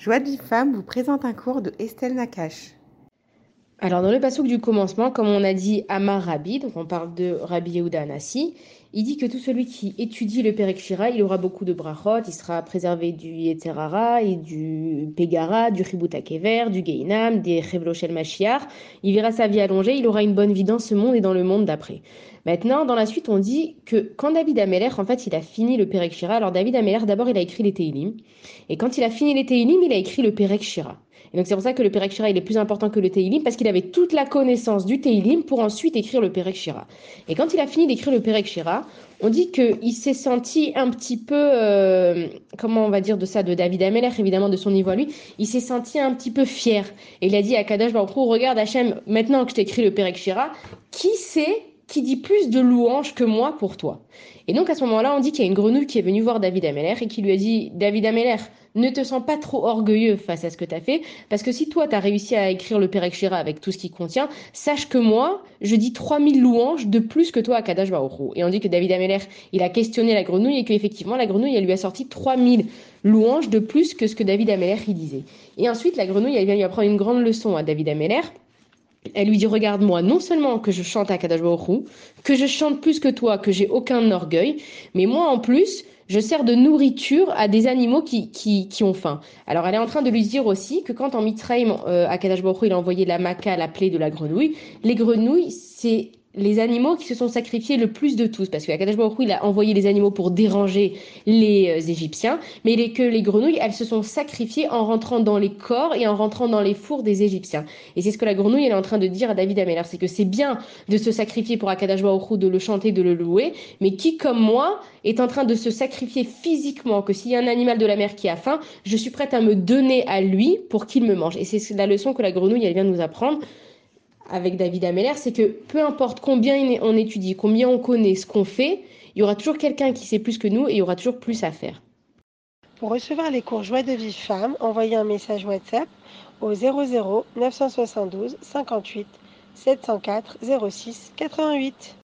Joie de vie vous présente un cours de Estelle Nakache. Alors dans le pasouk du commencement, comme on a dit Amar Rabbi, donc on parle de Rabbi Yehuda Anassi, il dit que tout celui qui étudie le Perek Shira, il aura beaucoup de brachot, il sera préservé du Yeterara et du Pegara, du Kever, du Geinam, des Chevloshel Mashiach. Il verra sa vie allongée, il aura une bonne vie dans ce monde et dans le monde d'après. Maintenant, dans la suite, on dit que quand David Ameller, en fait, il a fini le Perek Shira, alors David Ameller, d'abord, il a écrit les Teilim, et quand il a fini les Teilim, il a écrit le Perek Shira. Et donc c'est pour ça que le Perek Shira il est plus important que le Teilim parce qu'il avait toute la connaissance du Teilim pour ensuite écrire le Perek Shira. Et quand il a fini d'écrire le Perek Shira, on dit qu'il s'est senti un petit peu, euh, comment on va dire de ça, de David Ameller, évidemment de son niveau à lui, il s'est senti un petit peu fier. Et il a dit à Kadash Baruch regarde Hachem, maintenant que je t'écris le Perek Shira, qui sait qui dit plus de louanges que moi pour toi. Et donc à ce moment-là, on dit qu'il y a une grenouille qui est venue voir David Ameller et qui lui a dit David Ameller, ne te sens pas trop orgueilleux face à ce que tu as fait, parce que si toi tu as réussi à écrire le Perek Shira avec tout ce qu'il contient, sache que moi, je dis 3000 louanges de plus que toi à Kadash Et on dit que David Ameller, il a questionné la grenouille et qu'effectivement la grenouille, elle lui a sorti 3000 louanges de plus que ce que David Ameller il disait. Et ensuite, la grenouille, elle vient lui apprendre une grande leçon à David Ameller. Elle lui dit Regarde-moi, non seulement que je chante à Baruch que je chante plus que toi, que j'ai aucun orgueil, mais moi en plus, je sers de nourriture à des animaux qui, qui, ont faim. Alors elle est en train de lui dire aussi que quand en Mitzrayim, euh, à Baruch il a envoyé la maca, la plaie de la grenouille, les grenouilles, c'est les animaux qui se sont sacrifiés le plus de tous, parce que Akadosh Baruch il a envoyé les animaux pour déranger les euh, Égyptiens, mais les, que les grenouilles, elles se sont sacrifiées en rentrant dans les corps et en rentrant dans les fours des Égyptiens. Et c'est ce que la grenouille, elle est en train de dire à David Ameller, c'est que c'est bien de se sacrifier pour Akadosh Baruch de le chanter, de le louer, mais qui, comme moi, est en train de se sacrifier physiquement, que s'il y a un animal de la mer qui a faim, je suis prête à me donner à lui pour qu'il me mange. Et c'est la leçon que la grenouille, elle vient nous apprendre avec David Ameller, c'est que peu importe combien on étudie, combien on connaît ce qu'on fait, il y aura toujours quelqu'un qui sait plus que nous et il y aura toujours plus à faire. Pour recevoir les cours Joie de vie femme, envoyez un message WhatsApp au 00 972 58 704 06 88.